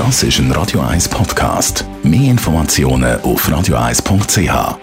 Das ist ein Radio 1 Podcast. Mehr Informationen auf radio1.ch.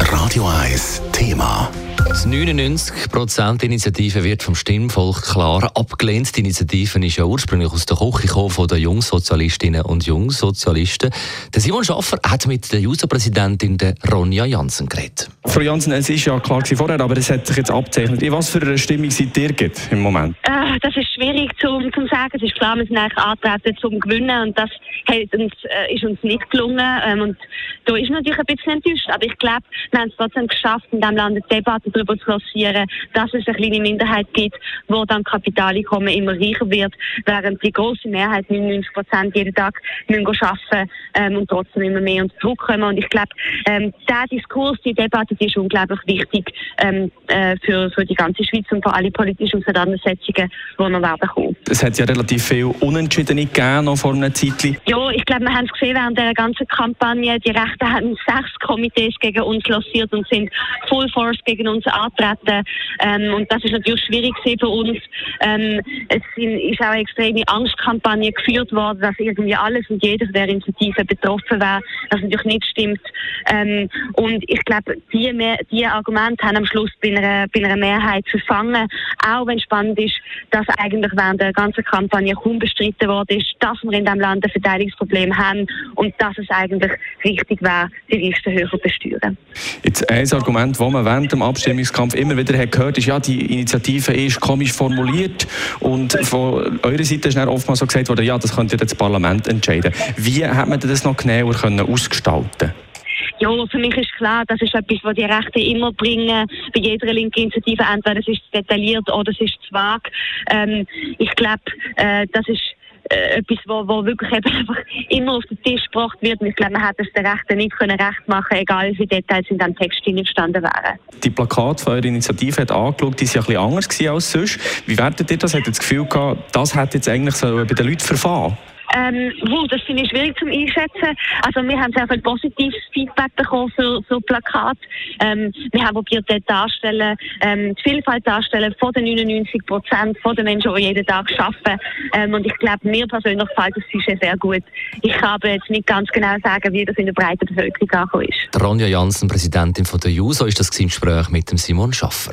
Radio 1 Thema. Die 99%-Initiative wird vom Stimmvolk klar abgelehnt. Die Initiative ist ja ursprünglich aus der Küche gekommen von den Jungsozialistinnen und Jungsozialisten. Der Simon Schaffer hat mit der Juso-Präsidentin Ronja Jansen geredet. Frau Jansen, es ist ja klar vorher, aber es hat sich jetzt abzeichnet. In was für eine Stimmung seid ihr im Moment? Äh, das ist schwierig zu, zu sagen. Es ist klar, wir sind eigentlich antreten zum Gewinnen und das hat uns, äh, ist uns nicht gelungen. Ähm, und da ist natürlich ein bisschen enttäuscht. Aber ich glaube, wir haben es trotzdem geschafft, in diesem Land eine Debatte darüber zu lancieren, dass es eine kleine Minderheit gibt, wo dann Kapitaleinkommen immer reicher wird, während die große Mehrheit, 99 Prozent, jeden Tag müssen arbeiten ähm, und trotzdem immer mehr unter Druck kommen. Und ich glaube, ähm, der Diskurs, die Debatte, die ist unglaublich wichtig ähm, äh, für, für die ganze Schweiz und für alle politischen Auseinandersetzungen, die noch werden kommen. Es hat ja relativ viel Unentschiedene gegeben noch vor einer Zeit. Ja, ich glaube, wir haben es gesehen während der ganzen Kampagne. Die Rechten haben sechs Komitees gegen uns lanciert und sind Full Force gegen uns antreten. Ähm, und das ist natürlich schwierig für uns. Ähm, es ist auch eine extreme Angstkampagne geführt worden, dass irgendwie alles und jeder von der Initiative betroffen wäre, was natürlich nicht stimmt. Ähm, und ich glaube, die, die Argumente haben am Schluss bei einer, bei einer Mehrheit verfangen. Auch wenn spannend ist, dass eigentlich während der ganzen Kampagne kaum bestritten worden ist, dass wir in diesem Land ein Verteidigungsproblem haben und dass es eigentlich richtig wäre, die Liste höher besteuern. Jetzt ein Argument, das man während dem Abstimmungskampf immer wieder hat gehört ist, ja, die Initiative ist komisch formuliert und von eurer Seite ist dann oftmals so gesagt worden, ja, das könnte das Parlament entscheiden. Wie hat man das noch genauer können ausgestalten ja, für mich ist klar, das ist etwas, was die Rechte immer bringen, bei jeder linken Initiative. Entweder es ist detailliert oder es ist zu vage. Ähm, ich glaube, äh, das ist äh, etwas, wo, wo wirklich einfach immer auf den Tisch gebracht wird. Und ich glaube, man hätte es den Rechten nicht können recht machen egal wie viele Details in diesem Text gestanden wären. Die Plakate von eurer Initiative hat angeschaut, die sind ein bisschen anders als sonst. Wie wertet ihr das? Habt ihr das Gefühl gehabt, das hat jetzt eigentlich so bei den Leuten verfahren? Ähm, wow, das finde ich schwierig zum Einschätzen. Also wir haben sehr viel positives Feedback bekommen für, für Plakat. Ähm, wir haben probiert, dort darstellen, ähm, die Vielfalt darstellen von den 99 Prozent von den Menschen, die jeden Tag arbeiten. Ähm, und ich glaube, mir persönlich gefällt das Sujet sehr gut. Ich kann jetzt nicht ganz genau sagen, wie das in der breiten Bevölkerung angekommen ist. Ronja Jansen, Präsidentin von der JUSO, ist das im Gespräch mit dem Simon Schaffer.